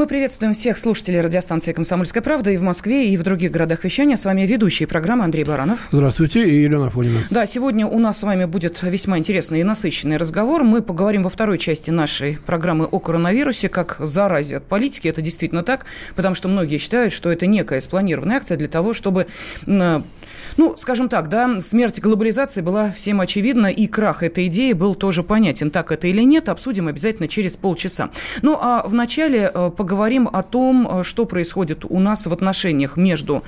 Мы приветствуем всех слушателей радиостанции «Комсомольская правда» и в Москве, и в других городах вещания. С вами ведущий программы Андрей Баранов. Здравствуйте, и Елена Фонина. Да, сегодня у нас с вами будет весьма интересный и насыщенный разговор. Мы поговорим во второй части нашей программы о коронавирусе, как заразе от политики. Это действительно так, потому что многие считают, что это некая спланированная акция для того, чтобы ну, скажем так, да, смерть глобализации была всем очевидна, и крах этой идеи был тоже понятен. Так это или нет, обсудим обязательно через полчаса. Ну, а вначале э, поговорим о том, э, что происходит у нас в отношениях между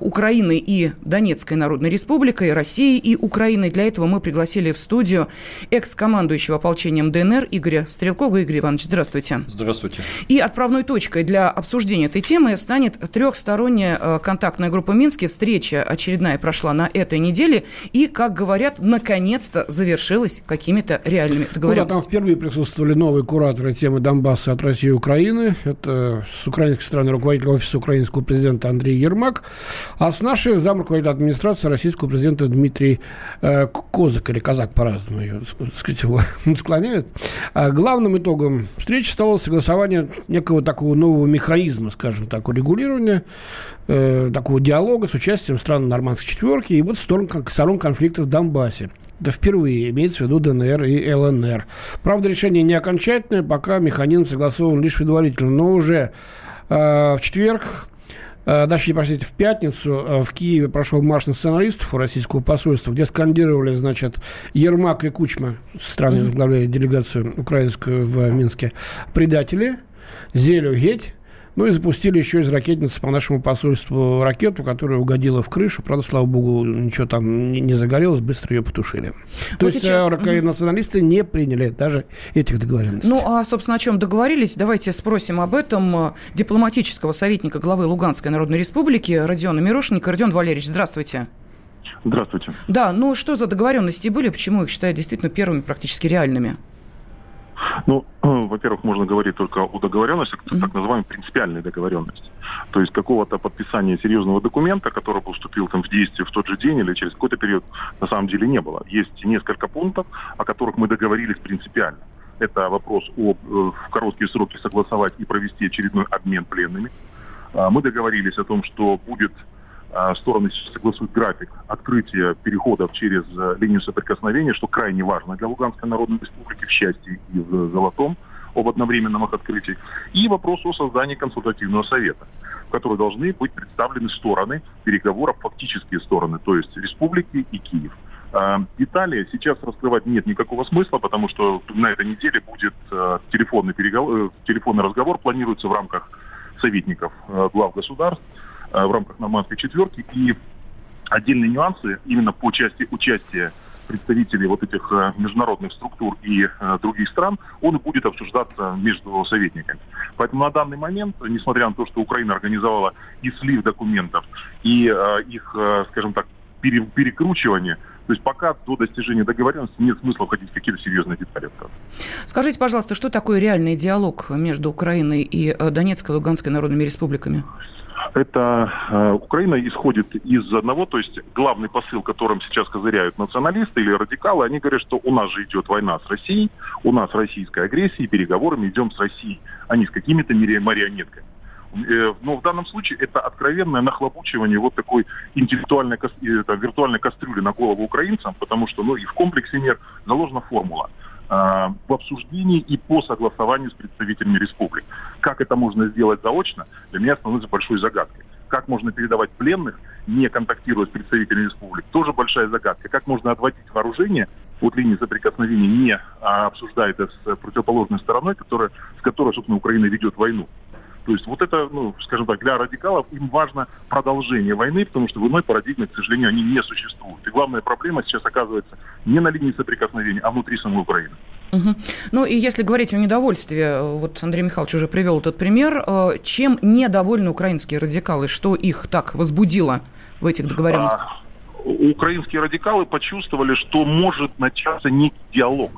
Украиной и Донецкой Народной Республикой, Россией и Украиной. Для этого мы пригласили в студию экс-командующего ополчением ДНР Игоря Стрелкова. Игорь Иванович, здравствуйте. Здравствуйте. И отправной точкой для обсуждения этой темы станет трехсторонняя э, контактная группа Минске. Встреча очередная прошла на этой неделе и, как говорят, наконец-то завершилась какими-то реальными договоренностями. Ну, да, там впервые присутствовали новые кураторы темы Донбасса от России и Украины. Это с украинской стороны руководитель офиса украинского президента Андрей Ермак, а с нашей зам руководителя администрации российского президента Дмитрий э, Козак, или Казак по-разному ее, сказать, его склоняют. А главным итогом встречи стало согласование некого такого нового механизма, скажем так, урегулирования э, такого диалога с участием стран нормандской четверки и вот сторон, сторон конфликта в Донбассе. Это впервые имеется в виду ДНР и ЛНР. Правда, решение не окончательное, пока механизм согласован лишь предварительно. Но уже э, в четверг э, Точнее, простите, в пятницу э, в Киеве прошел марш националистов у российского посольства, где скандировали, значит, Ермак и Кучма, страны возглавляют делегацию украинскую в Минске, предатели, Зелю Геть, ну и запустили еще из ракетницы по нашему посольству ракету, которая угодила в крышу. Правда, слава богу, ничего там не загорелось, быстро ее потушили. То есть сейчас... Э, националисты не приняли даже этих договоренностей. Ну, а, собственно, о чем договорились? Давайте спросим об этом э, дипломатического советника главы Луганской Народной Республики Родиона Мирошника. Родион Валерьевич, здравствуйте. Здравствуйте. Да, ну что за договоренности были, почему их считают действительно первыми практически реальными? Ну, во-первых, можно говорить только о договоренности, так называемой принципиальной договоренности. То есть какого-то подписания серьезного документа, который бы вступил там в действие в тот же день или через какой-то период, на самом деле не было. Есть несколько пунктов, о которых мы договорились принципиально. Это вопрос о э, в короткие сроки согласовать и провести очередной обмен пленными. А, мы договорились о том, что будет а, стороны согласуют график открытия переходов через э, линию соприкосновения, что крайне важно для Луганской Народной Республики в счастье и в золотом об одновременном их открытии. И вопрос о создании консультативного совета, в который должны быть представлены стороны переговоров, фактические стороны, то есть республики и Киев. Детали сейчас раскрывать нет никакого смысла, потому что на этой неделе будет э, телефонный, переговор, э, телефонный разговор, планируется в рамках советников глав государств Э, в рамках нормандской четверки. И отдельные нюансы именно по части участия представителей вот этих э, международных структур и э, других стран, он будет обсуждаться между советниками. Поэтому на данный момент, несмотря на то, что Украина организовала и слив документов, и э, их, э, скажем так, пере, перекручивание, то есть пока до достижения договоренности нет смысла входить в какие-то серьезные детали. Скажите, пожалуйста, что такое реальный диалог между Украиной и э, Донецкой и Луганской народными республиками? Это э, Украина исходит из одного, то есть главный посыл, которым сейчас козыряют националисты или радикалы, они говорят, что у нас же идет война с Россией, у нас российская агрессия, и переговоры мы идем с Россией, а не с какими-то марионетками. Э, но в данном случае это откровенное нахлобучивание вот такой интеллектуальной, это, виртуальной кастрюли на голову украинцам, потому что ну, и в комплексе мер заложена формула – в обсуждении и по согласованию с представителями республик. Как это можно сделать заочно, для меня становится большой загадкой. Как можно передавать пленных, не контактируя с представителями республик, тоже большая загадка. Как можно отводить вооружение от линии соприкосновения, не а, обсуждая это с противоположной стороной, которая, с которой, собственно, Украина ведет войну. То есть вот это, ну, скажем так, для радикалов им важно продолжение войны, потому что в иной парадигме, к сожалению, они не существуют. И главная проблема сейчас оказывается не на линии соприкосновения, а внутри самой Украины. Угу. Ну и если говорить о недовольстве, вот Андрей Михайлович уже привел этот пример, э, чем недовольны украинские радикалы, что их так возбудило в этих договоренностях? А, украинские радикалы почувствовали, что может начаться некий диалог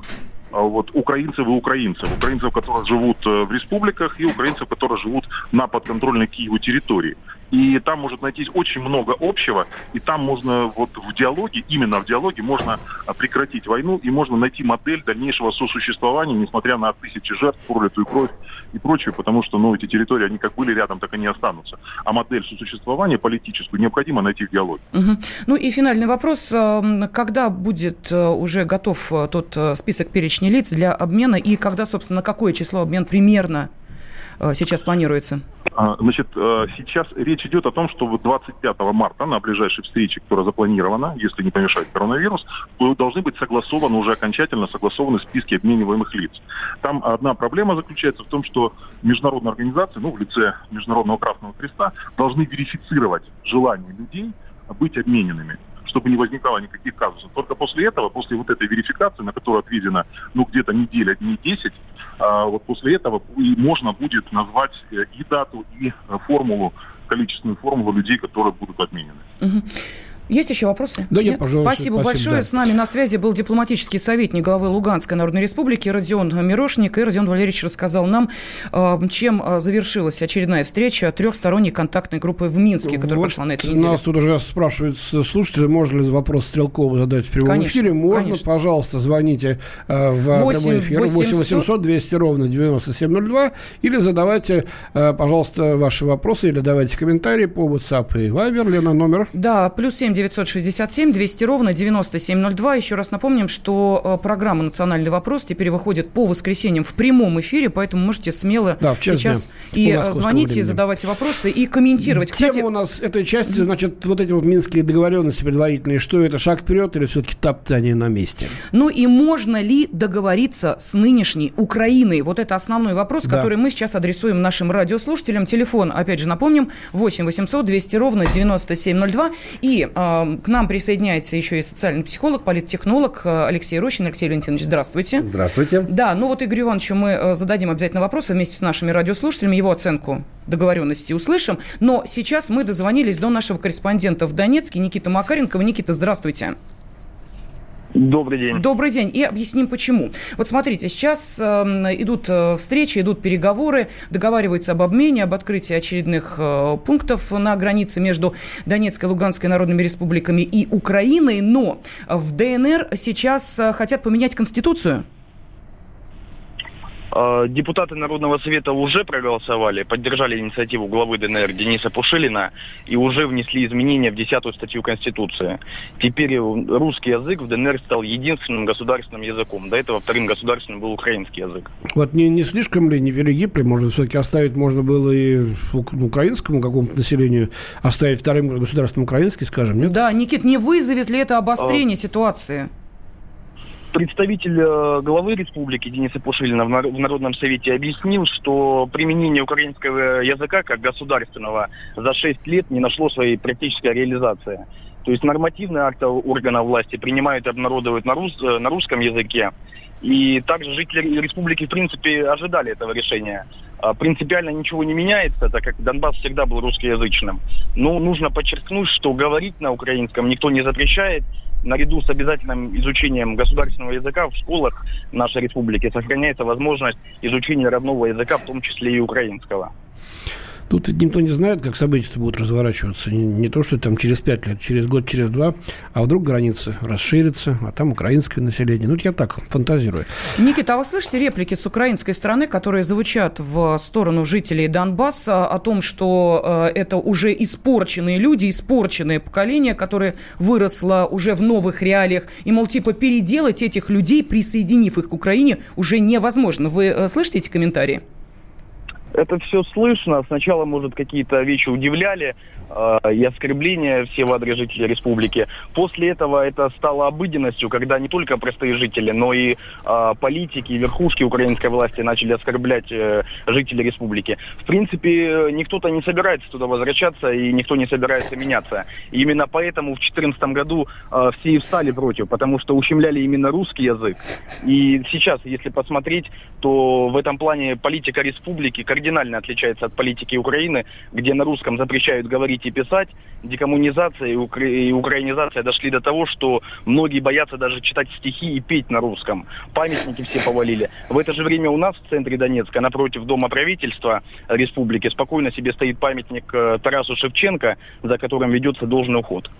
вот, украинцев и украинцев. Украинцев, которые живут э, в республиках, и украинцев, которые живут на подконтрольной Киеву территории. И там может найтись очень много общего, и там можно вот в диалоге, именно в диалоге, можно а, прекратить войну, и можно найти модель дальнейшего сосуществования, несмотря на тысячи жертв, пролитую кровь и прочее, потому что ну, эти территории, они как были рядом, так они останутся. А модель сосуществования политическую необходимо найти в диалоге. Угу. Ну и финальный вопрос. Эм, когда будет э, уже готов э, тот э, список перечней лиц для обмена, и когда, собственно, на какое число обмен примерно сейчас планируется? А, значит, сейчас речь идет о том, что 25 марта на ближайшей встрече, которая запланирована, если не помешает коронавирус, должны быть согласованы, уже окончательно согласованы списки обмениваемых лиц. Там одна проблема заключается в том, что международные организации, ну, в лице Международного Красного Креста, должны верифицировать желание людей быть обмененными чтобы не возникало никаких казусов. Только после этого, после вот этой верификации, на которую отведено ну, где-то неделя, дней 10, а, вот после этого и можно будет назвать э, и дату, и э, формулу, количественную формулу людей, которые будут обменены. Угу. Есть еще вопросы? Да, нет, нет? пожалуйста. Спасибо, спасибо большое. Да. С нами на связи был дипломатический советник главы Луганской Народной Республики Родион Мирошник. И Родион Валерьевич рассказал нам, э, чем э, завершилась очередная встреча трехсторонней контактной группы в Минске, которая вот прошла на этой неделе. Нас тут уже спрашивают слушатели, можно ли вопрос Стрелкова задать в прямом конечно, эфире. Можно, конечно. пожалуйста, звоните э, в 8, прямой эфир 8 800 200 ровно 9702 или задавайте, пожалуйста, ваши вопросы или давайте комментарии по WhatsApp и Viber. Лена, номер? Да, плюс 7 967 200 ровно 9702. Еще раз напомним, что э, программа «Национальный вопрос» теперь выходит по воскресеньям в прямом эфире, поэтому можете смело да, сейчас и звонить, времени. и задавать вопросы, и комментировать. Тема Кстати... у нас этой части, значит, вот эти вот минские договоренности предварительные, что это, шаг вперед или все-таки топтание на месте? Ну и можно ли договориться с нынешней Украиной? Вот это основной вопрос, да. который мы сейчас адресуем нашим радиослушателям. Телефон, опять же, напомним, 8 800 200 ровно 9702. И э, к нам присоединяется еще и социальный психолог, политтехнолог э, Алексей Рощин. Алексей Валентинович, здравствуйте. Здравствуйте. Да, ну вот Игорю Ивановичу мы э, зададим обязательно вопросы вместе с нашими радиослушателями, его оценку договоренности услышим. Но сейчас мы дозвонились до нашего корреспондента в Донецке, Никита Макаренкова. Никита, здравствуйте. Добрый день. Добрый день. И объясним почему. Вот смотрите, сейчас эм, э, идут встречи, идут переговоры, договариваются об обмене, об открытии очередных э, пунктов на границе между Донецкой и Луганской народными республиками и Украиной, но в ДНР сейчас э, хотят поменять конституцию. А, депутаты Народного совета уже проголосовали, поддержали инициативу главы ДНР Дениса Пушилина и уже внесли изменения в 10 статью Конституции. Теперь русский язык в ДНР стал единственным государственным языком. До этого вторым государственным был украинский язык. Вот не, не слишком ли, не может, все-таки оставить можно было и украинскому какому-то населению, оставить вторым государством украинский, скажем, нет? Да, Никит, не вызовет ли это обострение а... ситуации? Представитель э, главы республики Дениса Пушилина в Народном совете объяснил, что применение украинского языка как государственного за 6 лет не нашло своей практической реализации. То есть нормативные акты органов власти принимают и обнародуют на, рус, э, на русском языке. И также жители республики, в принципе, ожидали этого решения. А, принципиально ничего не меняется, так как Донбасс всегда был русскоязычным. Но нужно подчеркнуть, что говорить на украинском никто не запрещает, наряду с обязательным изучением государственного языка в школах нашей республики сохраняется возможность изучения родного языка, в том числе и украинского. Тут никто не знает, как события будут разворачиваться. Не, не то, что там через пять лет, через год, через два, а вдруг границы расширятся, а там украинское население. Ну, я так фантазирую. Никита, а вы слышите реплики с украинской стороны, которые звучат в сторону жителей Донбасса о том, что э, это уже испорченные люди, испорченное поколение, которое выросло уже в новых реалиях, и, мол, типа, переделать этих людей, присоединив их к Украине, уже невозможно. Вы э, слышите эти комментарии? Это все слышно. Сначала, может, какие-то вещи удивляли, э, и оскорбления все в адрес жителей республики. После этого это стало обыденностью, когда не только простые жители, но и э, политики, и верхушки украинской власти начали оскорблять э, жителей республики. В принципе, никто-то не собирается туда возвращаться, и никто не собирается меняться. И именно поэтому в 2014 году э, все и встали против, потому что ущемляли именно русский язык. И сейчас, если посмотреть, то в этом плане политика республики, координация кардинально отличается от политики Украины, где на русском запрещают говорить и писать. Декоммунизация и, укра... и украинизация дошли до того, что многие боятся даже читать стихи и петь на русском. Памятники все повалили. В это же время у нас в центре Донецка, напротив Дома правительства республики, спокойно себе стоит памятник э, Тарасу Шевченко, за которым ведется должный уход.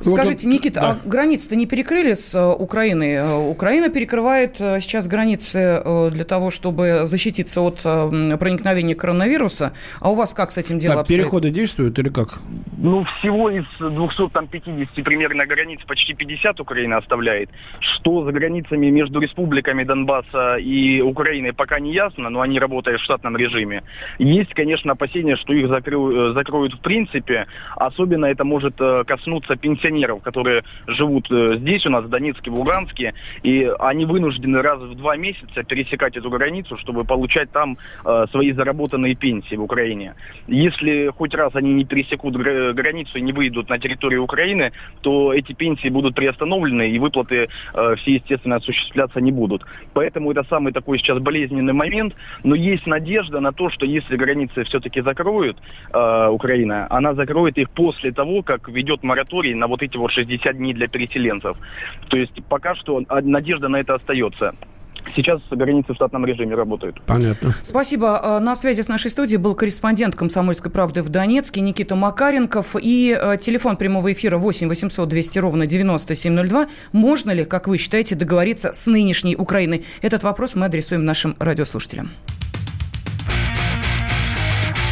Скажите, Никита, да. а границы-то не перекрыли с э, Украиной? Э, Украина перекрывает э, сейчас границы для того, чтобы защититься от проникновения коронавируса. А у вас как с этим делом да, переходы действуют или как? Ну, всего из 250 примерно границ почти 50 Украина оставляет. Что за границами между республиками Донбасса и Украиной пока не ясно, но они работают в штатном режиме. Есть, конечно, опасения, что их закрою, закроют в принципе. Особенно это может коснуться пенсионеров пенсионеров, которые живут э, здесь у нас, в Донецке, в Луганске, и они вынуждены раз в два месяца пересекать эту границу, чтобы получать там э, свои заработанные пенсии в Украине. Если хоть раз они не пересекут границу и не выйдут на территорию Украины, то эти пенсии будут приостановлены, и выплаты э, все, естественно, осуществляться не будут. Поэтому это самый такой сейчас болезненный момент, но есть надежда на то, что если границы все-таки закроют э, Украина, она закроет их после того, как ведет мораторий на вот вот эти вот 60 дней для переселенцев. То есть пока что надежда на это остается. Сейчас границы в штатном режиме работают. Понятно. Спасибо. Э, на связи с нашей студией был корреспондент «Комсомольской правды» в Донецке Никита Макаренков. И э, телефон прямого эфира 8 800 200 ровно 9702. Можно ли, как вы считаете, договориться с нынешней Украиной? Этот вопрос мы адресуем нашим радиослушателям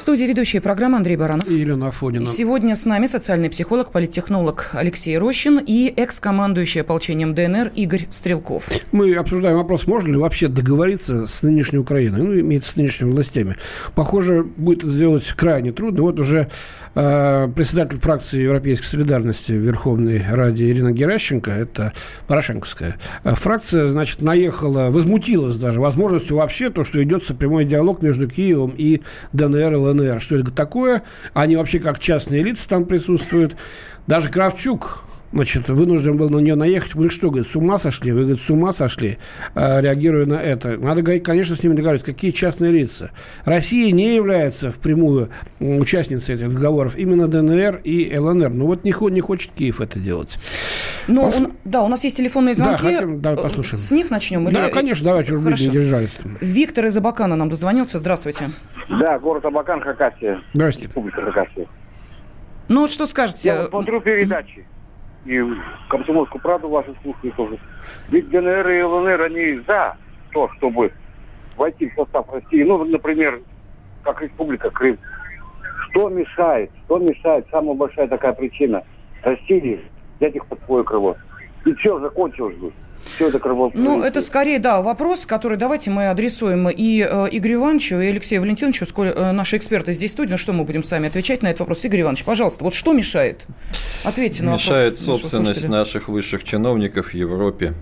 студии ведущая программа Андрей Баранов. И Елена Афонина. Сегодня с нами социальный психолог, политтехнолог Алексей Рощин и экс-командующий ополчением ДНР Игорь Стрелков. Мы обсуждаем вопрос, можно ли вообще договориться с нынешней Украиной, ну, имеется с нынешними властями. Похоже, будет это сделать крайне трудно. Вот уже э, председатель фракции Европейской солидарности в Верховной Раде Ирина Геращенко, это Порошенковская э, фракция, значит, наехала, возмутилась даже возможностью вообще то, что идется прямой диалог между Киевом и ДНР и ЛНР что это такое. Они вообще как частные лица там присутствуют. Даже Кравчук, значит, вынужден был на нее наехать. Вы что, говорит, с ума сошли? Вы, говорит, с ума сошли, э, реагируя на это. Надо, говорить, конечно, с ними договариваться. Какие частные лица? Россия не является впрямую участницей этих договоров. Именно ДНР и ЛНР. Ну вот не, не хочет Киев это делать. Ну, Пос... он, да, у нас есть телефонные звонки. Да, хотим, давай послушаем. С них начнем? Да, или... конечно, давайте, чтобы не держались. Виктор из Абакана нам дозвонился. Здравствуйте. Да, город Абакан, Хакасия. Здравствуйте. Республика Хакасия. Ну вот что скажете? Я смотрю передачи. И комсомольскую правду вашу слушаю тоже. Ведь ДНР и ЛНР, они за то, чтобы войти в состав России. Ну, например, как Республика Крым. Что мешает? Что мешает? Самая большая такая причина России взять их под свое крыло. И все, закончилось бы все это Ну, это скорее, да, вопрос, который давайте мы адресуем и э, Игорю Ивановичу, и Алексею Валентиновичу, сколь, э, наши эксперты здесь в студии, ну что мы будем сами отвечать на этот вопрос? Игорь Иванович, пожалуйста, вот что мешает? Ответьте на мешает вопрос. Мешает собственность наших высших чиновников в Европе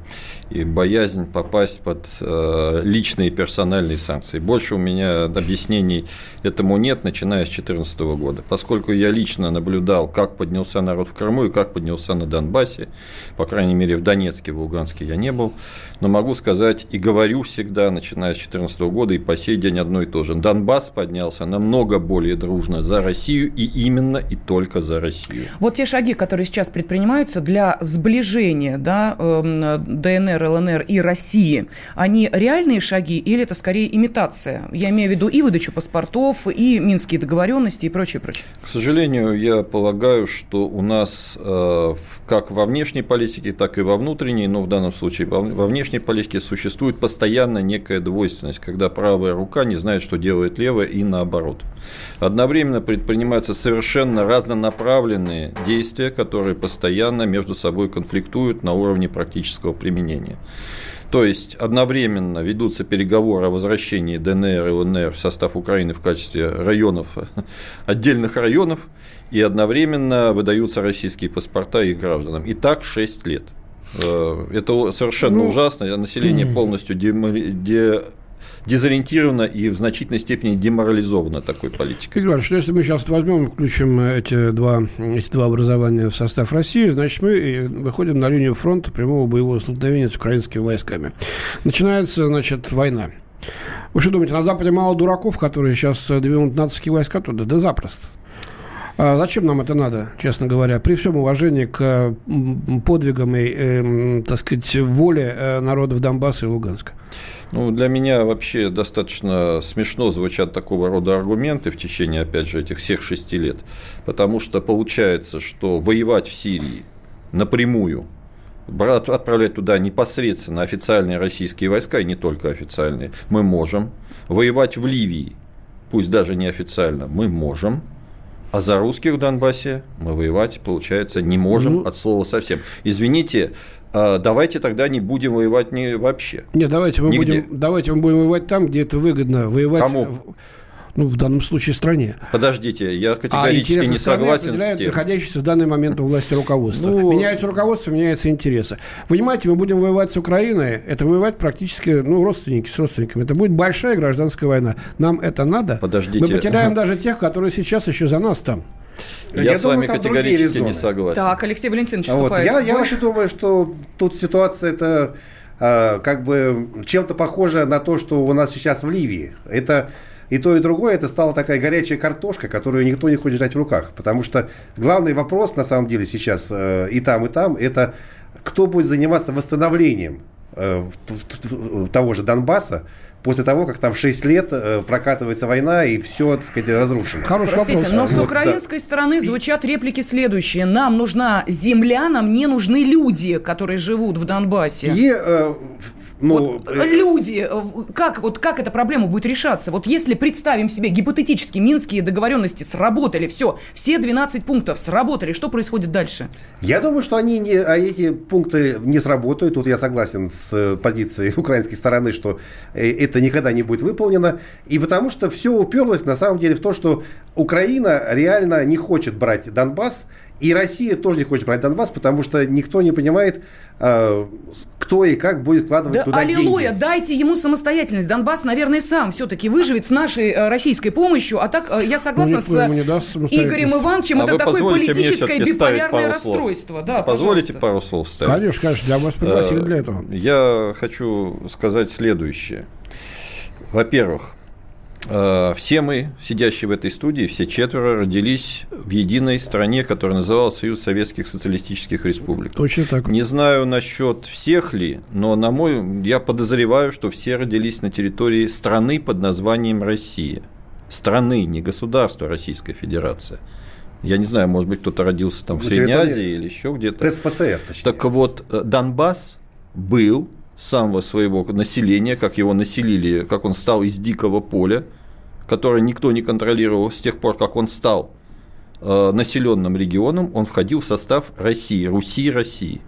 и боязнь попасть под э, личные персональные санкции. Больше у меня объяснений этому нет, начиная с 2014 года. Поскольку я лично наблюдал, как поднялся народ в Крыму и как поднялся на Донбассе, по крайней мере в Донецке, в Луганске я не был, но могу сказать и говорю всегда, начиная с 2014 года и по сей день одно и то же. Донбасс поднялся намного более дружно за Россию и именно и только за Россию. Вот те шаги, которые сейчас предпринимаются для сближения да, эм, ДНР, ЛНР и России, они реальные шаги или это скорее имитация? Я имею в виду и выдачу паспортов, и минские договоренности и прочее, прочее. К сожалению, я полагаю, что у нас э, как во внешней политике, так и во внутренней, но в данном случае во внешней политике существует постоянно некая двойственность, когда правая рука не знает, что делает левая, и наоборот. Одновременно предпринимаются совершенно разнонаправленные действия, которые постоянно между собой конфликтуют на уровне практического применения. То есть одновременно ведутся переговоры о возвращении ДНР и ЛНР в состав Украины в качестве районов, отдельных районов, и одновременно выдаются российские паспорта их гражданам. И так 6 лет. Э, это совершенно ну, ужасно. Население полностью де, дезориентировано и в значительной степени деморализовано такой политикой. Игорь что если мы сейчас возьмем, включим эти два, эти два образования в состав России, значит, мы выходим на линию фронта прямого боевого столкновения с украинскими войсками. Начинается, значит, война. Вы что думаете, на Западе мало дураков, которые сейчас двинут нацистские войска туда? Да запросто. А зачем нам это надо, честно говоря? При всем уважении к подвигам и, э, так сказать, воле э, народов Донбасса и Луганска. Ну, для меня вообще достаточно смешно звучат такого рода аргументы в течение, опять же, этих всех шести лет. Потому что получается, что воевать в Сирии напрямую отправлять туда непосредственно официальные российские войска, и не только официальные, мы можем. Воевать в Ливии, пусть даже неофициально, мы можем. А за русских в Донбассе мы воевать, получается, не можем ну, от слова совсем. Извините, а давайте тогда не будем воевать не вообще. Нет, давайте мы, будем, давайте мы будем воевать там, где это выгодно. Воевать Кому? Ну, в данном случае стране. Подождите, я а категорически а не согласен с тем. находящийся в данный момент у власти руководства. Ну, меняется руководство, меняются интересы. Понимаете, мы будем воевать с Украиной, это воевать практически, ну, родственники с родственниками. Это будет большая гражданская война. Нам это надо? Подождите. Мы потеряем даже тех, которые сейчас еще за нас там. Я, я с думаю, вами категорически не согласен. Так, Алексей Валентинович вот. Я, я вообще думаю, что тут ситуация это э, как бы чем-то похожа на то, что у нас сейчас в Ливии. Это и то, и другое, это стала такая горячая картошка, которую никто не хочет держать в руках. Потому что главный вопрос, на самом деле, сейчас э, и там, и там, это кто будет заниматься восстановлением э, того же Донбасса, после того, как там 6 лет э, прокатывается война и все, так сказать, разрушено. Хороший Простите, вопрос. но с украинской да. стороны звучат реплики следующие. Нам нужна земля, нам не нужны люди, которые живут в Донбассе. И э, ну, вот, э, люди, э, как, вот, как эта проблема будет решаться? Вот если представим себе гипотетически минские договоренности сработали, все, все 12 пунктов сработали, что происходит дальше? Я думаю, что они не, а эти пункты не сработают. Тут я согласен с э, позицией украинской стороны, что это никогда не будет выполнено. И потому что все уперлось на самом деле в то, что Украина реально не хочет брать Донбасс, и Россия тоже не хочет брать Донбасс, потому что никто не понимает, э, кто и как будет вкладывать да туда аллилуйя, деньги. дайте ему самостоятельность. Донбасс, наверное, сам все-таки выживет с нашей э, российской помощью. А так э, я согласна ну, с Игорем Ивановичем. А это такое политическое биполярное расстройство. Да, позволите пожалуйста. пару слов вставить? Конечно, конечно, для вас пригласили для этого. Я хочу сказать следующее. Во-первых, все мы, сидящие в этой студии, все четверо родились в единой стране, которая называлась Союз Советских Социалистических Республик. Точно так. Не знаю насчет всех ли, но на мой, я подозреваю, что все родились на территории страны под названием Россия. Страны, не государства Российской Федерации. Я не знаю, может быть, кто-то родился там в Средней Азии или еще где-то. СФСР, точнее. Так вот, э, Донбасс был самого своего населения, как его населили, как он стал из дикого поля, которое никто не контролировал с тех пор, как он стал э, населенным регионом, он входил в состав России, Руси России.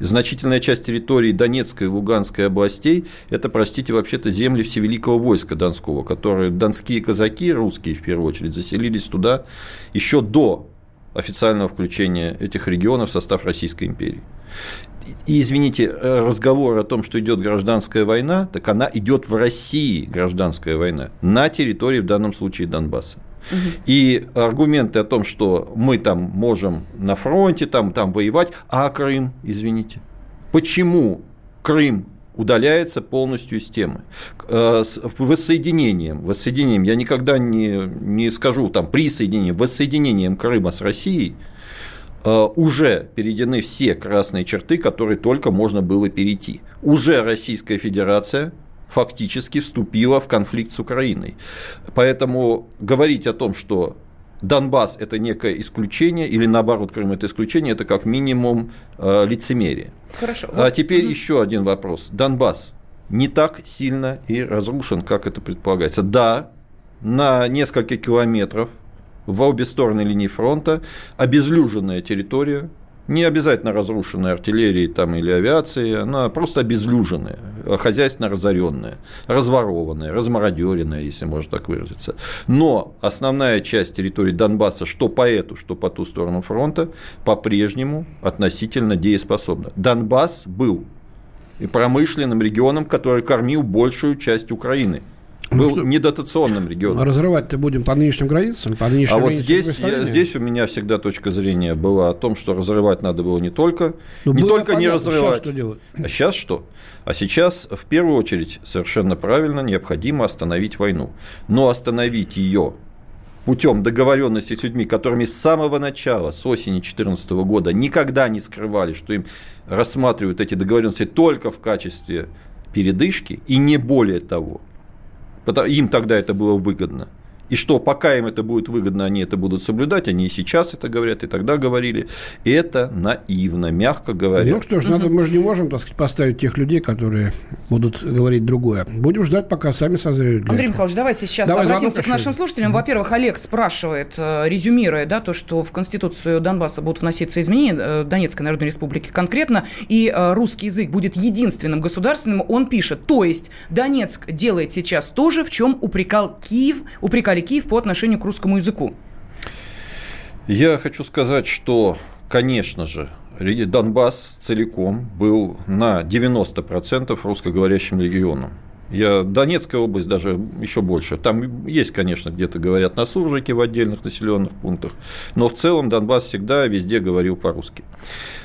Значительная часть территории Донецкой и Луганской областей – это, простите, вообще-то земли Всевеликого войска Донского, которые донские казаки, русские в первую очередь, заселились туда еще до официального включения этих регионов в состав Российской империи. И, извините, э, разговор о том, что идет гражданская война, так она идет в России, гражданская война, на территории, в данном случае, Донбасса. И аргументы о том, что мы там можем на фронте там, там воевать, а Крым, извините. Почему Крым удаляется полностью из темы. Э, с воссоединением, воссоединением, я никогда не, не скажу там присоединением, воссоединением Крыма с Россией – уже перейдены все красные черты, которые только можно было перейти. Уже Российская Федерация фактически вступила в конфликт с Украиной. Поэтому говорить о том, что Донбасс – это некое исключение, или наоборот, Крым – это исключение, это как минимум э, лицемерие. Хорошо. А теперь еще один вопрос. Донбасс не так сильно и разрушен, как это предполагается. Да, на несколько километров в обе стороны линии фронта обезлюженная территория, не обязательно разрушенная артиллерией там, или авиацией, она просто обезлюженная, хозяйственно разоренная, разворованная, размародеренная, если можно так выразиться. Но основная часть территории Донбасса, что по эту, что по ту сторону фронта, по-прежнему относительно дееспособна. Донбасс был и промышленным регионом, который кормил большую часть Украины – был ну, недотационным регионом. Разрывать-то будем по нынешним границам, по нынешним А вот здесь, я, здесь у меня всегда точка зрения была о том, что разрывать надо было не только, Но не только понятно, не разрывать. Сейчас что делать? А сейчас что? А сейчас, в первую очередь, совершенно правильно, необходимо остановить войну. Но остановить ее путем договоренности с людьми, которыми с самого начала, с осени 2014 года, никогда не скрывали, что им рассматривают эти договоренности только в качестве передышки и не более того – им тогда это было выгодно. И что, пока им это будет выгодно, они это будут соблюдать, они и сейчас это говорят, и тогда говорили. И это наивно, мягко говоря. Ну что ж, надо, мы же не можем, так сказать, поставить тех людей, которые будут говорить другое. Будем ждать, пока сами созреют. Андрей этого. Михайлович, давайте сейчас Давай, обратимся к нашим слушателям. Во-первых, Олег спрашивает, э, резюмируя, да, то, что в Конституцию Донбасса будут вноситься изменения, э, Донецкой Народной Республики конкретно, и э, русский язык будет единственным государственным, он пишет, то есть Донецк делает сейчас то же, в чем упрекал Киев, упрекал упрекали Киев по отношению к русскому языку? Я хочу сказать, что, конечно же, Донбасс целиком был на 90% русскоговорящим регионом. Я, Донецкая область даже еще больше. Там есть, конечно, где-то говорят на суржике в отдельных населенных пунктах, но в целом Донбасс всегда везде говорил по-русски.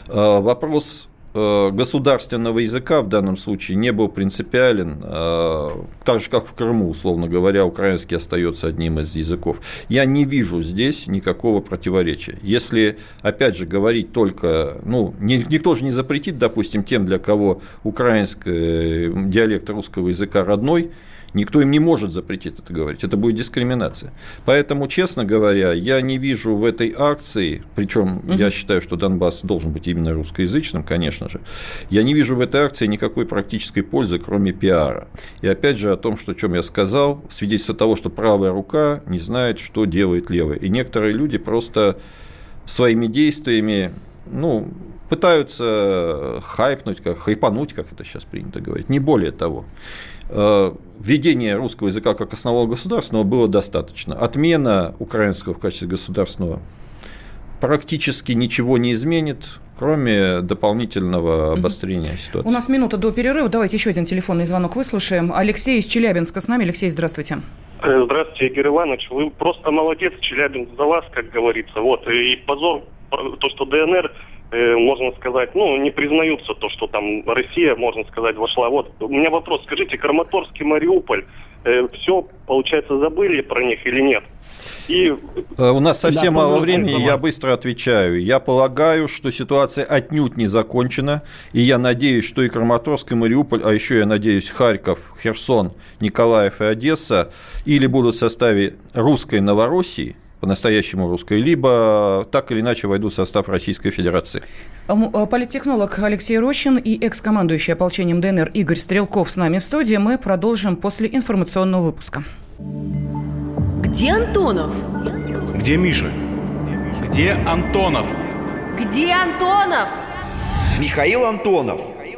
А, вопрос государственного языка в данном случае не был принципиален, э, так же как в Крыму, условно говоря, украинский остается одним из языков. Я не вижу здесь никакого противоречия. Если, опять же, говорить только, ну, никто же не запретит, допустим, тем, для кого украинский диалект русского языка родной, Никто им не может запретить это говорить. Это будет дискриминация. Поэтому, честно говоря, я не вижу в этой акции, причем угу. я считаю, что Донбасс должен быть именно русскоязычным, конечно же, я не вижу в этой акции никакой практической пользы, кроме пиара. И опять же о том, что, о чем я сказал, свидетельство того, что правая рука не знает, что делает левая. И некоторые люди просто своими действиями ну, пытаются хайпнуть, как, хайпануть, как это сейчас принято говорить, не более того. Э, введение русского языка как основного государственного было достаточно. Отмена украинского в качестве государственного практически ничего не изменит, кроме дополнительного обострения ситуации. У нас минута до перерыва. Давайте еще один телефонный звонок выслушаем. Алексей из Челябинска с нами. Алексей, здравствуйте. Э, здравствуйте, Игорь Иванович. Вы просто молодец, Челябинск за вас, как говорится. Вот. И позор, то, что ДНР Э, можно сказать, ну, не признаются то, что там Россия, можно сказать, вошла. Вот, у меня вопрос, скажите, Краматорский, Мариуполь, э, все, получается, забыли про них или нет? И... Э, у нас совсем да, мало времени, я быстро отвечаю. Я полагаю, что ситуация отнюдь не закончена, и я надеюсь, что и Краматорск, и Мариуполь, а еще я надеюсь, Харьков, Херсон, Николаев и Одесса или будут в составе русской Новороссии – по-настоящему русской, либо так или иначе войдут в состав Российской Федерации. Э, политтехнолог Алексей Рощин и экс-командующий ополчением ДНР Игорь Стрелков с нами в студии. Мы продолжим после информационного выпуска. Где Антонов? Где Миша? Где Антонов? Где Антонов? Михаил Антонов –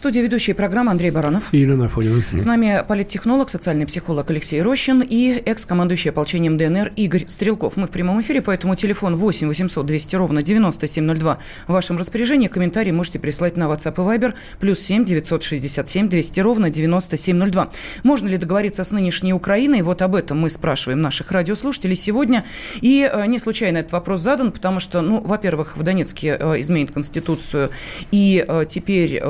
Студии ведущая программы Андрей Баранов. И Елена Афонина. С нами политтехнолог, социальный психолог Алексей Рощин и экс-командующий ополчением ДНР Игорь Стрелков. Мы в прямом эфире, поэтому телефон 8 800 200 ровно 9702 в вашем распоряжении. Комментарии можете прислать на WhatsApp и Viber плюс 7 967 200 ровно 9702. Можно ли договориться с нынешней Украиной? Вот об этом мы спрашиваем наших радиослушателей сегодня. И э, не случайно этот вопрос задан, потому что, ну, во-первых, в Донецке э, изменит Конституцию, и э, теперь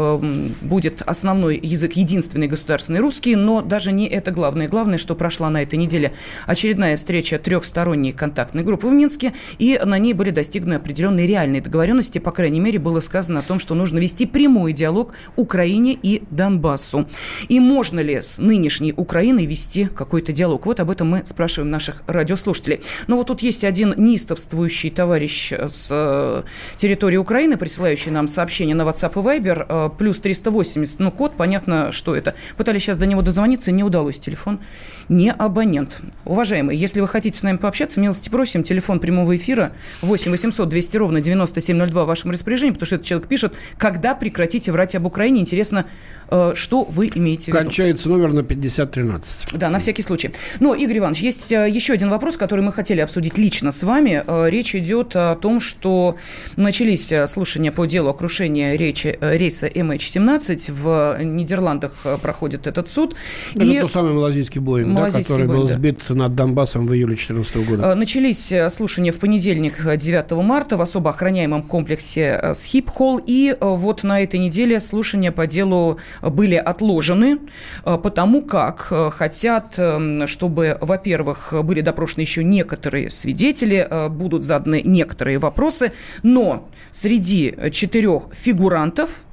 будет основной язык единственный государственный русский, но даже не это главное. Главное, что прошла на этой неделе очередная встреча трехсторонней контактной группы в Минске, и на ней были достигнуты определенные реальные договоренности. По крайней мере, было сказано о том, что нужно вести прямой диалог Украине и Донбассу. И можно ли с нынешней Украиной вести какой-то диалог? Вот об этом мы спрашиваем наших радиослушателей. Но вот тут есть один неистовствующий товарищ с э, территории Украины, присылающий нам сообщение на WhatsApp и Viber, э, плюс 380, ну, код, понятно, что это. Пытались сейчас до него дозвониться, не удалось. Телефон не абонент. Уважаемые, если вы хотите с нами пообщаться, милости просим. Телефон прямого эфира 8 800 200 ровно 9702 в вашем распоряжении, потому что этот человек пишет, когда прекратите врать об Украине. Интересно, э, что вы имеете в виду? Кончается номер на 5013. Да, на всякий случай. Но, Игорь Иванович, есть э, еще один вопрос, который мы хотели обсудить лично с вами. Э, речь идет о том, что начались слушания по делу о крушении речи, рейса MH17. В Нидерландах проходит этот суд. Это и... тот самый малазийский Боинг, да, который Боинг, был да. сбит над Донбассом в июле 2014 года. Начались слушания в понедельник, 9 марта, в особо охраняемом комплексе Схип-Холл. И вот на этой неделе слушания по делу были отложены, потому как хотят, чтобы, во-первых, были допрошены еще некоторые свидетели, будут заданы некоторые вопросы, но среди четырех фигурантов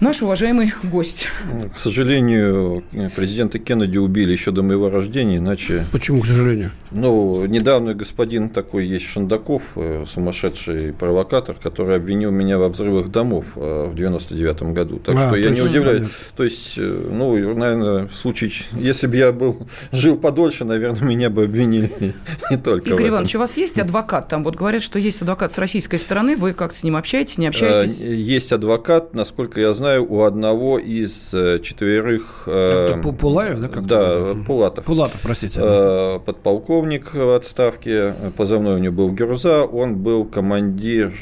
наш уважаемый гость. К сожалению, президента Кеннеди убили еще до моего рождения, иначе... Почему, к сожалению? Ну, недавно господин такой есть Шандаков, э, сумасшедший провокатор, который обвинил меня во взрывах домов э, в 99 году. Так а, что я не удивляюсь. Понятно. То есть, э, ну, наверное, в случае, если бы я был жил подольше, наверное, меня бы обвинили не только Игорь Иванович, у вас есть адвокат? Там вот говорят, что есть адвокат с российской стороны. Вы как с ним общаетесь, не общаетесь? Есть адвокат, насколько я знаю, знаю, у одного из э, четверых... Э, Это Пулаев, да? Как да, Пулатов. Пулатов, простите. Э, подполковник в отставке, позывной у него был Гюрза, он был командир,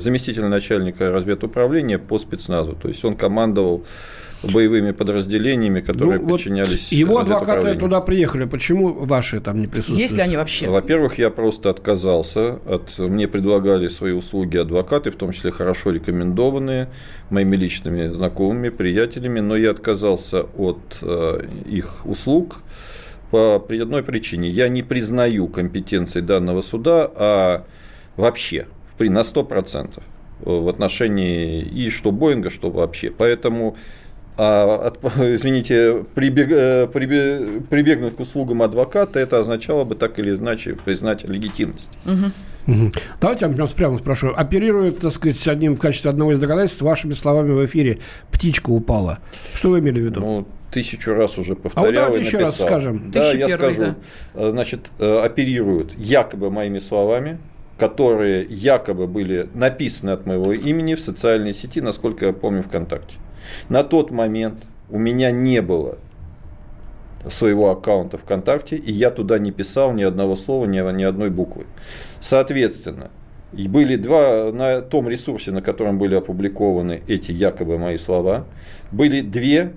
заместитель начальника разведуправления по спецназу, то есть он командовал боевыми подразделениями, которые ну, подчинялись. его адвокаты туда приехали. Почему ваши там не присутствуют? Есть ли они вообще? Во-первых, я просто отказался. От... Мне предлагали свои услуги адвокаты, в том числе хорошо рекомендованные моими личными знакомыми, приятелями, но я отказался от э, их услуг по одной причине. Я не признаю компетенции данного суда, а вообще на 100% в отношении и что Боинга, что вообще. Поэтому а, от, извините, прибег, э, прибег, прибегнуть к услугам адвоката, это означало бы так или иначе признать легитимность. Угу. Угу. Давайте я прямо, прямо спрошу. Оперирует, так сказать, одним в качестве одного из доказательств вашими словами в эфире «птичка упала». Что вы имели в виду? Ну, тысячу раз уже повторял а вот давайте еще раз скажем. Да, я первый, скажу. Да. Э, значит, э, оперируют якобы моими словами, которые якобы были написаны от моего имени в социальной сети, насколько я помню, ВКонтакте. На тот момент у меня не было своего аккаунта ВКонтакте, и я туда не писал ни одного слова, ни, ни одной буквы. Соответственно, были два, на том ресурсе, на котором были опубликованы эти якобы мои слова, были две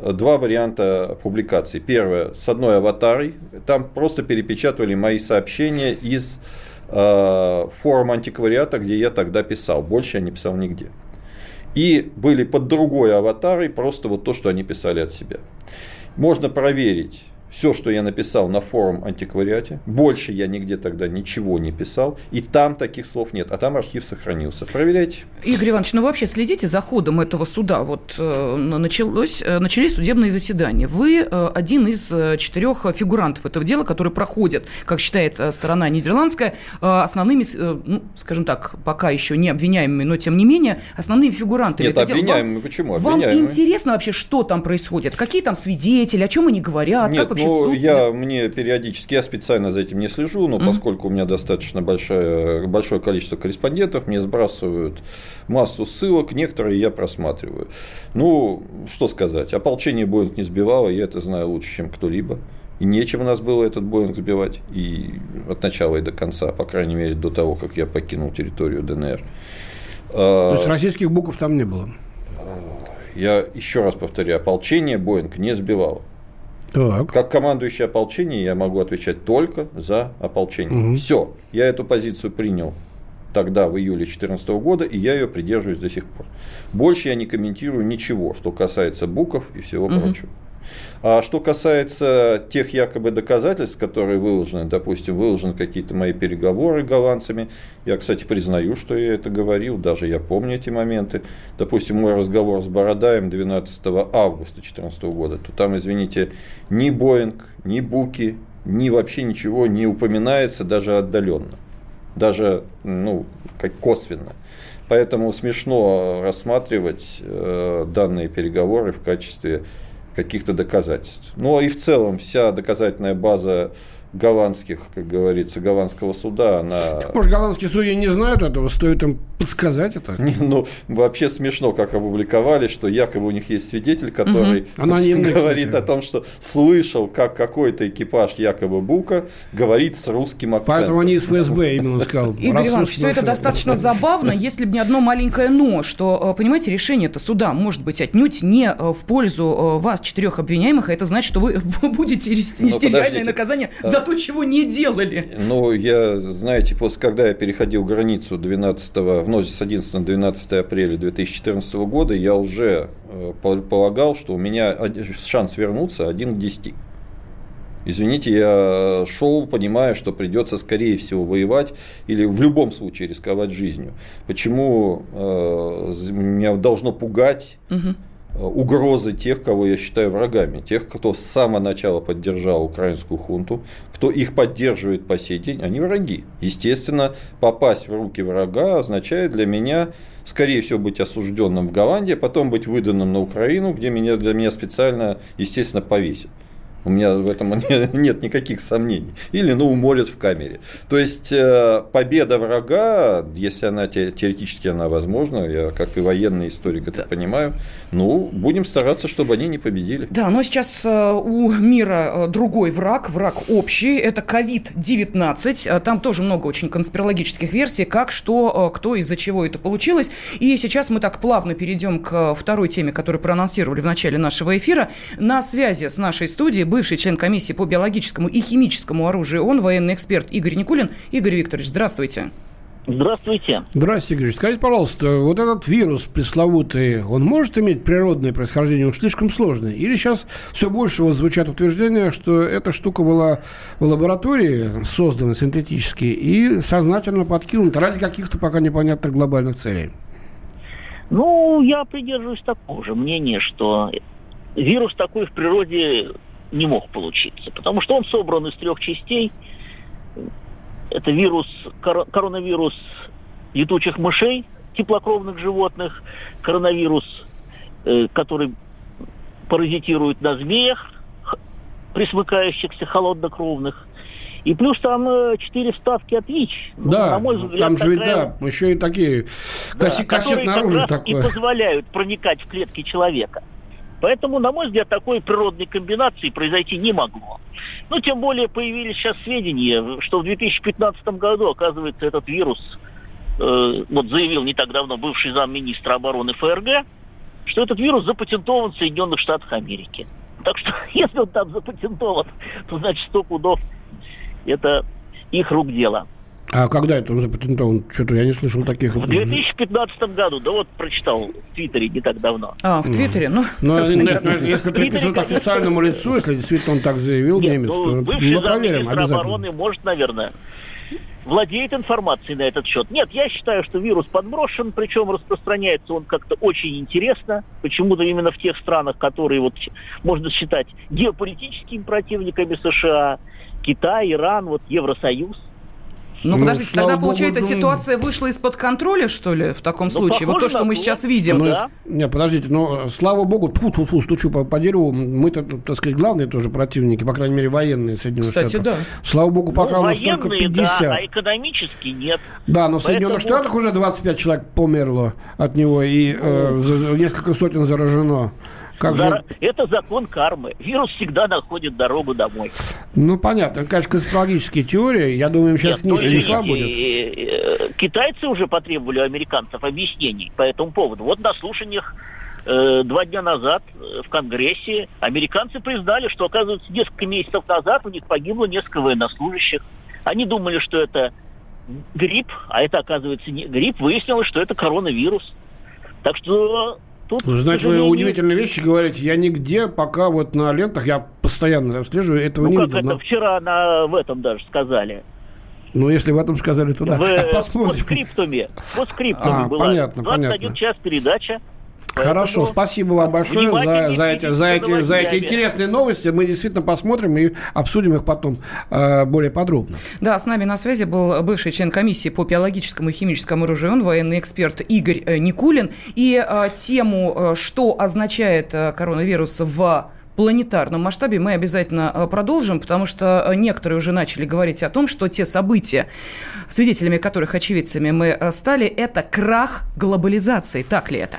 два варианта публикации. Первое с одной аватарой, там просто перепечатывали мои сообщения из э, форума антиквариата, где я тогда писал. Больше я не писал нигде. И были под другой аватарой просто вот то, что они писали от себя. Можно проверить все, что я написал на форум антиквариате. Больше я нигде тогда ничего не писал. И там таких слов нет. А там архив сохранился. Проверяйте. Игорь Иванович, ну вообще следите за ходом этого суда. Вот э, началось, э, начались судебные заседания. Вы э, один из четырех фигурантов этого дела, который проходит, как считает сторона нидерландская, основными, ну, скажем так, пока еще не обвиняемыми, но тем не менее, основными фигурантами. Нет, обвиняемыми. Вам, Почему? Обвиняемые. Вам интересно вообще, что там происходит? Какие там свидетели, о чем они говорят? Нет, как вообще ну, суд? я, мне периодически, я специально за этим не слежу, но mm-hmm. поскольку у меня достаточно большое, большое количество корреспондентов, мне сбрасывают массу ссылок, некоторые я просматриваю. Ну, что сказать, ополчение Боинг не сбивало, я это знаю лучше, чем кто-либо. И нечем у нас было этот Боинг сбивать и от начала и до конца, по крайней мере, до того, как я покинул территорию ДНР. То есть российских букв там не было? Я еще раз повторяю, ополчение Боинг не сбивало. Так. Как командующий ополчение я могу отвечать только за ополчение. Угу. Все, я эту позицию принял тогда, в июле 2014 года, и я ее придерживаюсь до сих пор. Больше я не комментирую ничего, что касается букв и всего угу. прочего. А что касается тех якобы доказательств, которые выложены, допустим, выложены какие-то мои переговоры голландцами, я, кстати, признаю, что я это говорил, даже я помню эти моменты. Допустим, мой разговор с Бородаем 12 августа 2014 года, то там, извините, ни Боинг, ни Буки, ни вообще ничего не упоминается даже отдаленно, даже ну, как косвенно. Поэтому смешно рассматривать э, данные переговоры в качестве каких-то доказательств. Ну и в целом вся доказательная база голландских, как говорится, голландского суда, она... Может, голландские судьи не знают этого, стоит им подсказать это? Не, ну, вообще смешно, как опубликовали, что якобы у них есть свидетель, который угу. говорит о том, что слышал, как какой-то экипаж якобы Бука говорит с русским акцентом. Поэтому они из ФСБ именно сказал. Игорь Иванович, все это достаточно забавно, если бы не одно маленькое «но», что, э, понимаете, решение это суда может быть отнюдь не э, в пользу э, вас, четырех обвиняемых, а это значит, что вы будете нести реальное наказание за за то, чего не делали. Ну, я, знаете, после, когда я переходил границу 12, в ночь с 11 на 12 апреля 2014 года, я уже э, полагал, что у меня шанс вернуться один к 10. Извините, я шел, понимая, что придется, скорее всего, воевать или в любом случае рисковать жизнью. Почему э, меня должно пугать угу угрозы тех, кого я считаю врагами, тех, кто с самого начала поддержал украинскую хунту, кто их поддерживает по сей день, они враги. Естественно, попасть в руки врага означает для меня, скорее всего, быть осужденным в Голландии, а потом быть выданным на Украину, где меня, для меня специально, естественно, повесят. У меня в этом нет никаких сомнений. Или, ну, уморят в камере. То есть, э, победа врага, если она теоретически она возможна, я как и военный историк это да. понимаю, ну, будем стараться, чтобы они не победили. Да, но сейчас э, у мира э, другой враг, враг общий, это COVID-19. Там тоже много очень конспирологических версий, как, что, кто, из-за чего это получилось. И сейчас мы так плавно перейдем к второй теме, которую проанонсировали в начале нашего эфира. На связи с нашей студией бывший член комиссии по биологическому и химическому оружию он военный эксперт Игорь Никулин. Игорь Викторович, здравствуйте. Здравствуйте. Здравствуйте, Игорь. Скажите, пожалуйста, вот этот вирус пресловутый, он может иметь природное происхождение? Он слишком сложный? Или сейчас все больше вот звучат утверждения, что эта штука была в лаборатории создана синтетически и сознательно подкинута ради каких-то пока непонятных глобальных целей? Ну, я придерживаюсь такого же мнения, что вирус такой в природе не мог получиться, потому что он собран из трех частей. Это вирус, коронавирус летучих мышей, теплокровных животных, коронавирус, э, который паразитирует на змеях, присмыкающихся холоднокровных, и плюс там э, четыре вставки от ВИЧ. Ну, да, на мой взгляд, там же, такая... да, еще и такие да, кассет, оружие такое. и позволяют проникать в клетки человека. Поэтому, на мой взгляд, такой природной комбинации произойти не могло. Ну, тем более появились сейчас сведения, что в 2015 году, оказывается, этот вирус, э, вот заявил не так давно бывший замминистра обороны ФРГ, что этот вирус запатентован в Соединенных Штатах Америки. Так что, если он там запатентован, то значит сто пудов это их рук дело. А когда это он запатентован? Что-то я не слышал таких. В 2015 году, да вот прочитал в Твиттере не так давно. А, в Твиттере? Ну, ну нет, ну, если приписывают официальному лицу, если действительно он так заявил, нет, немец, ну, то мы проверим обязательно. обороны может, наверное, владеет информацией на этот счет. Нет, я считаю, что вирус подброшен, причем распространяется он как-то очень интересно, почему-то именно в тех странах, которые вот можно считать геополитическими противниками США, Китай, Иран, вот Евросоюз. Ну, ну подождите, тогда, Богу, получается, думаю... ситуация вышла из-под контроля, что ли, в таком ну, случае? Вот то, что мы сейчас видим. Ну, да? Не, подождите, но, слава богу, фу, фу, фу, стучу по, по дереву, мы-то, так сказать, главные тоже противники, по крайней мере, военные Соединенных Кстати, Штатов. да. Слава богу, пока ну, у нас только 50. Да, а экономически нет. Да, но в Поэтому... Соединенных Штатах уже 25 человек померло от него, и э, несколько сотен заражено. Как же... Это закон кармы. Вирус всегда находит дорогу домой. Ну, понятно. Конечно, конспирологические теории. Я думаю, сейчас Нет, ниже числа будет. Э, китайцы уже потребовали у американцев объяснений по этому поводу. Вот на слушаниях э, два дня назад э, в Конгрессе американцы признали, что, оказывается, несколько месяцев назад у них погибло несколько военнослужащих. Они думали, что это грипп, а это, оказывается, не грипп. Выяснилось, что это коронавирус. Так что Тут, ну, знаете, вы удивительные вещи говорите. Я нигде пока вот на лентах, я постоянно отслеживаю, этого ну, не как видел. это но... вчера на, в этом даже сказали. Ну, если в этом сказали, то да. В, посмотрим. По скриптуме. По скриптуме а, была. Понятно, 21 понятно. час передача. Хорошо, спасибо вам большое за, за, эти, за, эти, за эти интересные новости. Мы действительно посмотрим и обсудим их потом э, более подробно. Да, с нами на связи был бывший член комиссии по биологическому и химическому оружию, он военный эксперт Игорь э, Никулин. И э, тему, э, что означает э, коронавирус в планетарном масштабе мы обязательно продолжим, потому что некоторые уже начали говорить о том, что те события, свидетелями которых очевидцами мы стали, это крах глобализации. Так ли это?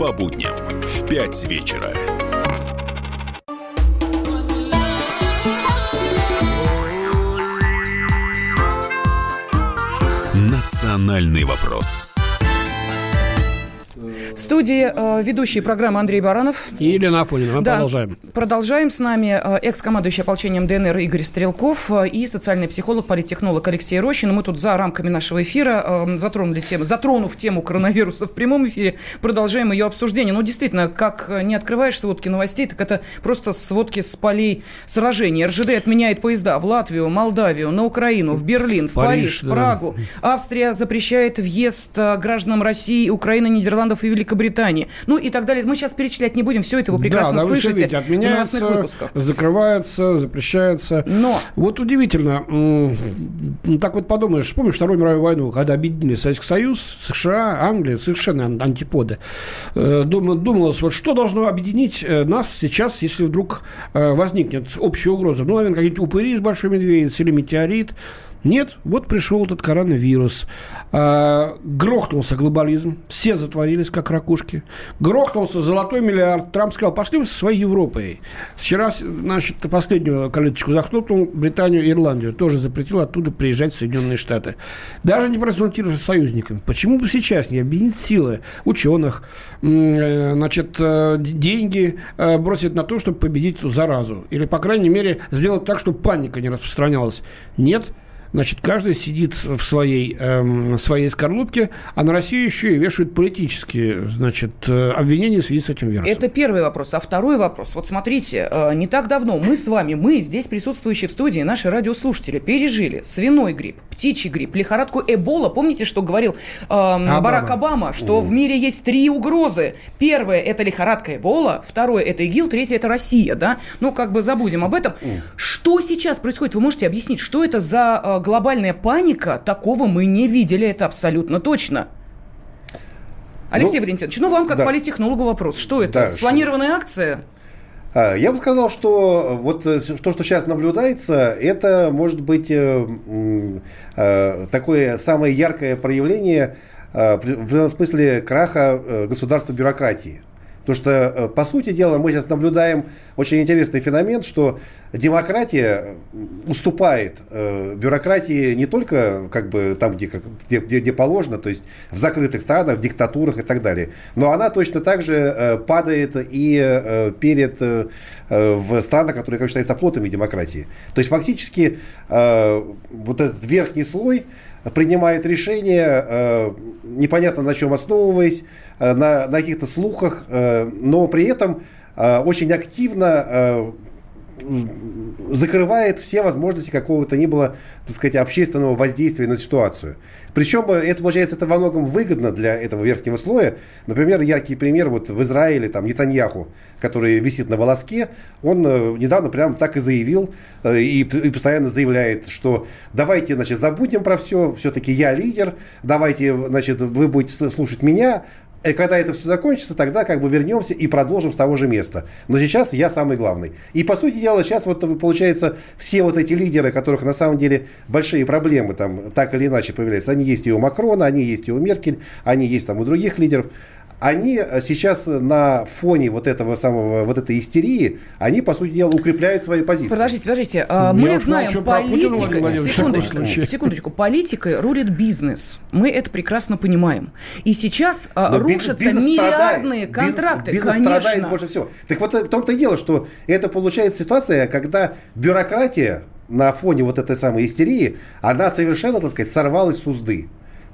По будням в 5 вечера. Национальный вопрос. В студии э, ведущий программы Андрей Баранов. И Елена Афонина. Мы да, продолжаем. Продолжаем. С нами э, экс-командующий ополчением ДНР Игорь Стрелков э, и социальный психолог, политтехнолог Алексей Рощин. Мы тут за рамками нашего эфира э, затронули тему, затронув тему коронавируса в прямом эфире, продолжаем ее обсуждение. Ну, действительно, как не открываешь сводки новостей, так это просто сводки с полей сражений. РЖД отменяет поезда в Латвию, Молдавию, на Украину, в Берлин, в Париж, Париж да. Прагу. Австрия запрещает въезд э, гражданам России, Украины, Нидерландов и Великобритании. Ну и так далее. Мы сейчас перечислять не будем. Все это вы прекрасно да, да, слышите вы видите, выпусках. Закрывается, запрещается. Но... Вот удивительно. Так вот подумаешь, помнишь Вторую мировую войну, когда объединили Советский Союз, США, Англия, совершенно антиподы. Э, думалось, вот что должно объединить э, нас сейчас, если вдруг э, возникнет общая угроза? Ну, наверное, какие-нибудь упыри с большой медведицей или метеорит. Нет, вот пришел этот коронавирус. А, грохнулся глобализм, все затворились, как ракушки. Грохнулся золотой миллиард. Трамп сказал, пошли со своей Европой. Вчера, значит, последнюю калиточку захлопнул Британию и Ирландию. Тоже запретил оттуда приезжать в Соединенные Штаты. Даже не проконсультировался с союзниками. Почему бы сейчас не объединить силы ученых, э, значит, э, деньги э, бросить на то, чтобы победить эту заразу? Или, по крайней мере, сделать так, чтобы паника не распространялась? Нет. Значит, каждый сидит в своей, эм, своей скорлупке, а на Россию еще и вешают политические значит, э, обвинения в связи с этим вирусом. Это первый вопрос. А второй вопрос. Вот смотрите, э, не так давно мы с вами, мы здесь присутствующие в студии, наши радиослушатели, пережили свиной грипп, птичий грипп, лихорадку Эбола. Помните, что говорил э, Обама. Барак Обама, что mm. в мире есть три угрозы. Первое – это лихорадка Эбола, второе – это ИГИЛ, третье – это Россия. Да? Ну, как бы забудем об этом. Mm. Что сейчас происходит? Вы можете объяснить, что это за э, глобальная паника, такого мы не видели, это абсолютно точно. Алексей ну, Валентинович, ну вам как да. политтехнологу вопрос. Что это? Да, Спланированная что... акция? А, я бы сказал, что вот э, то, что сейчас наблюдается, это может быть э, э, такое самое яркое проявление в смысле краха государства бюрократии. То Потому что, э, по сути дела, мы сейчас наблюдаем очень интересный феномен, что демократия уступает э, бюрократии не только как бы там, где, где, где, положено, то есть в закрытых странах, в диктатурах и так далее, но она точно так же э, падает и э, перед э, в странах, которые, как считается, плотами демократии. То есть фактически э, вот этот верхний слой принимает решения, э, непонятно на чем основываясь, э, на, на каких-то слухах, э, но при этом очень активно закрывает все возможности какого-то ни было, так сказать, общественного воздействия на ситуацию. Причем э, это, получается, это во многом выгодно для этого верхнего слоя. Например, яркий пример вот в Израиле, там, Нетаньяху, который висит на волоске, он э, недавно прямо так и заявил, э, и, и постоянно заявляет, что давайте, значит, забудем про все, все-таки я лидер, давайте, значит, вы будете слушать меня, и когда это все закончится, тогда как бы вернемся и продолжим с того же места. Но сейчас я самый главный. И по сути дела, сейчас вот получается все вот эти лидеры, которых на самом деле большие проблемы там так или иначе появляются, они есть и у Макрона, они есть и у Меркель, они есть там у других лидеров они э, сейчас на фоне вот этого самого, вот этой истерии, они, по сути дела, укрепляют свои позиции. Подождите, подождите. А, мы знаем, политика, секундочку, секундочку, политикой рулит бизнес. Мы это прекрасно понимаем. И сейчас а, Но рушатся бизнес миллиардные страдает. контракты. Бизнес, бизнес конечно. страдает больше всего. Так вот в том-то и дело, что это получается ситуация, когда бюрократия на фоне вот этой самой истерии, она совершенно, так сказать, сорвалась с узды.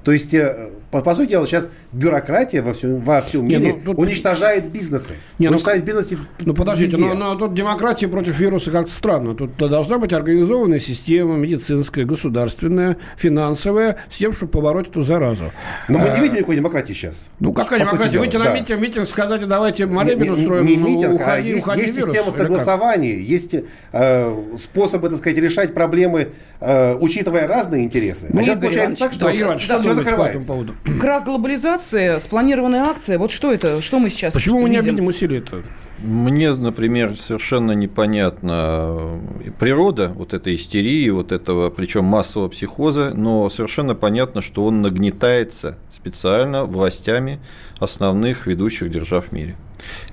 То есть, э, по, по сути дела, сейчас бюрократия во всем, во всем мире не, ну, тут... уничтожает бизнесы. Не, ну, уничтожает ну, бизнесы Ну, подождите, но, но тут демократия против вируса как-то странно. Тут должна быть организованная система медицинская, государственная, финансовая, с тем, чтобы побороть эту заразу. Но мы не а, видим никакой демократии сейчас. Ну, какая демократия? Выйти на митинг, митинг, сказать, давайте молебен устроим. Не, не митинг, уходи, а есть, уходи есть вирус, система согласования, есть э, способы, так сказать, решать проблемы, э, учитывая разные интересы. Ну, а сейчас получается так, что, да, что закрывается. По поводу? Крах глобализации, спланированная акция. Вот что это? Что мы сейчас Почему мы не обидим усилия это? Мне, например, совершенно непонятна природа вот этой истерии, вот этого, причем массового психоза, но совершенно понятно, что он нагнетается специально властями основных ведущих держав в мире.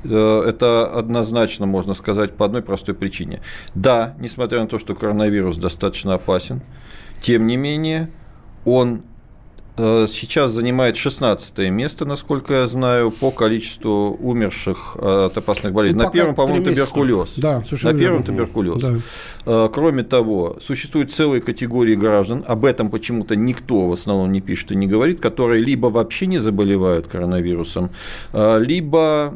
Э, это однозначно можно сказать по одной простой причине. Да, несмотря на то, что коронавирус достаточно опасен, тем не менее он Э, сейчас занимает 16 место, насколько я знаю, по количеству умерших от опасных болезней. Ну, На первом, по-моему, туберкулез. Да, На первом верно. туберкулез. Да. Э, кроме того, существует целая категория граждан, об этом почему-то никто в основном не пишет и не говорит, которые либо вообще не заболевают коронавирусом, э, либо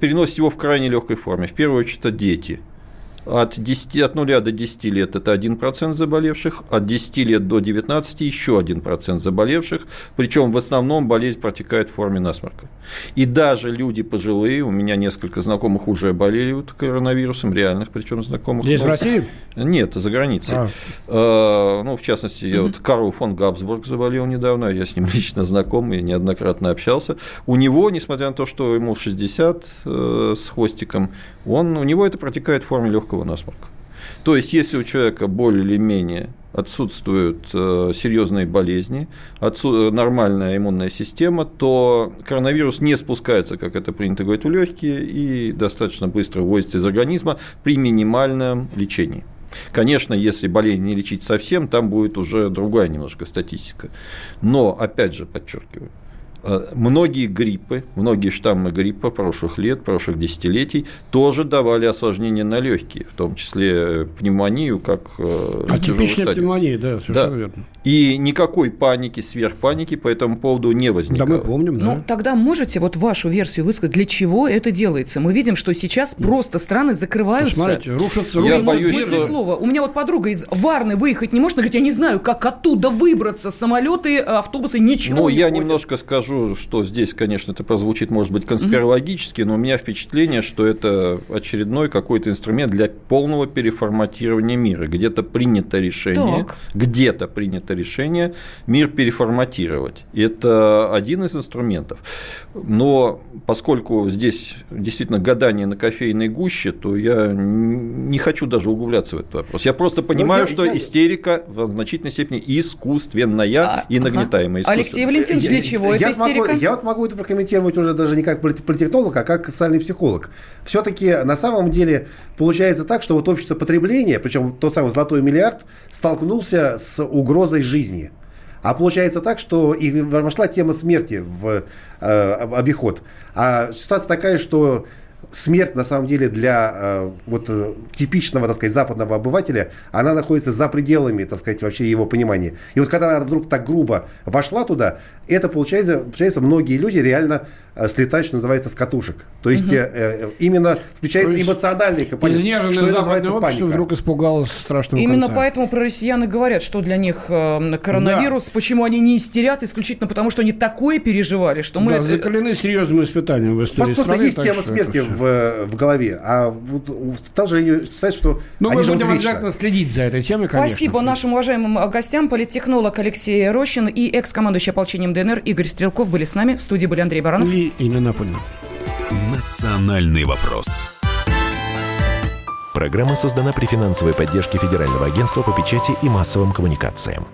переносят его в крайне легкой форме. В первую очередь, это дети от, 10, от 0 до 10 лет это 1% заболевших, от 10 лет до 19 еще 1% заболевших, причем в основном болезнь протекает в форме насморка. И даже люди пожилые, у меня несколько знакомых уже болели вот коронавирусом, реальных причем знакомых. Здесь в России? Нет, за границей. А. А, ну, в частности, я вот Карл фон Габсбург заболел недавно, я с ним лично знаком и неоднократно общался. У него, несмотря на то, что ему 60 э, с хвостиком, он, у него это протекает в форме легкого насморка. То есть, если у человека более или менее отсутствуют э, серьезные болезни, отсу- нормальная иммунная система, то коронавирус не спускается, как это принято говорить, в легкие и достаточно быстро выводится из организма при минимальном лечении. Конечно, если болезнь не лечить совсем, там будет уже другая немножко статистика. Но, опять же, подчеркиваю, Э, многие гриппы, многие штаммы гриппа прошлых лет, прошлых десятилетий тоже давали осложнения на легкие, в том числе пневмонию как э, Атипичная пневмония, да, совершенно да. верно. И никакой паники, сверхпаники по этому поводу не возникало. Да, мы помним, да. Ну, тогда можете вот вашу версию высказать, для чего это делается? Мы видим, что сейчас просто страны закрываются. Посмотрите, рушатся, рушатся. Я боюсь, что... слова. У меня вот подруга из Варны выехать не может, она говорит, я не знаю, как оттуда выбраться, самолеты, автобусы, ничего Ну, не я ходят. немножко скажу, что здесь, конечно, это прозвучит, может быть, конспирологически, но у меня впечатление, что это очередной какой-то инструмент для полного переформатирования мира. Где-то принято решение, где-то принято решение мир переформатировать. И это один из инструментов. Но поскольку здесь действительно гадание на кофейной гуще, то я не хочу даже углубляться в этот вопрос. Я просто понимаю, я, что я... истерика в значительной степени искусственная а, и нагнетаемая. Ага. Алексей Валентинович, для чего я, могу, я вот могу это прокомментировать уже даже не как политтехнолог, а как социальный психолог. Все-таки на самом деле получается так, что вот общество потребления, причем тот самый золотой миллиард, столкнулся с угрозой жизни. А получается так, что и вошла тема смерти в, э, в обиход. А ситуация такая, что смерть, на самом деле, для э, вот э, типичного, так сказать, западного обывателя, она находится за пределами, так сказать, вообще его понимания. И вот когда она вдруг так грубо вошла туда, это получается, получается многие люди реально э, слетают, что называется, с катушек. То есть угу. э, именно включается есть эмоциональный компонент. Изнеженное что общество паника. вдруг испугалось страшного Именно конца. поэтому про россияне говорят, что для них э, коронавирус, да. почему они не истерят, исключительно потому, что они такое переживали, что мы... Да, это... закалены серьезным испытанием в истории Просто страны. есть тема смерти в, в голове, а вот также считают, что Ну, мы будем обязательно следить за этой темой, конечно. Спасибо нашим уважаемым гостям, политтехнолог Алексей Рощин и экс-командующий ополчением ДНР Игорь Стрелков были с нами. В студии были Андрей Баранов и Инна Афонина. Национальный вопрос. Программа создана при финансовой поддержке Федерального агентства по печати и массовым коммуникациям.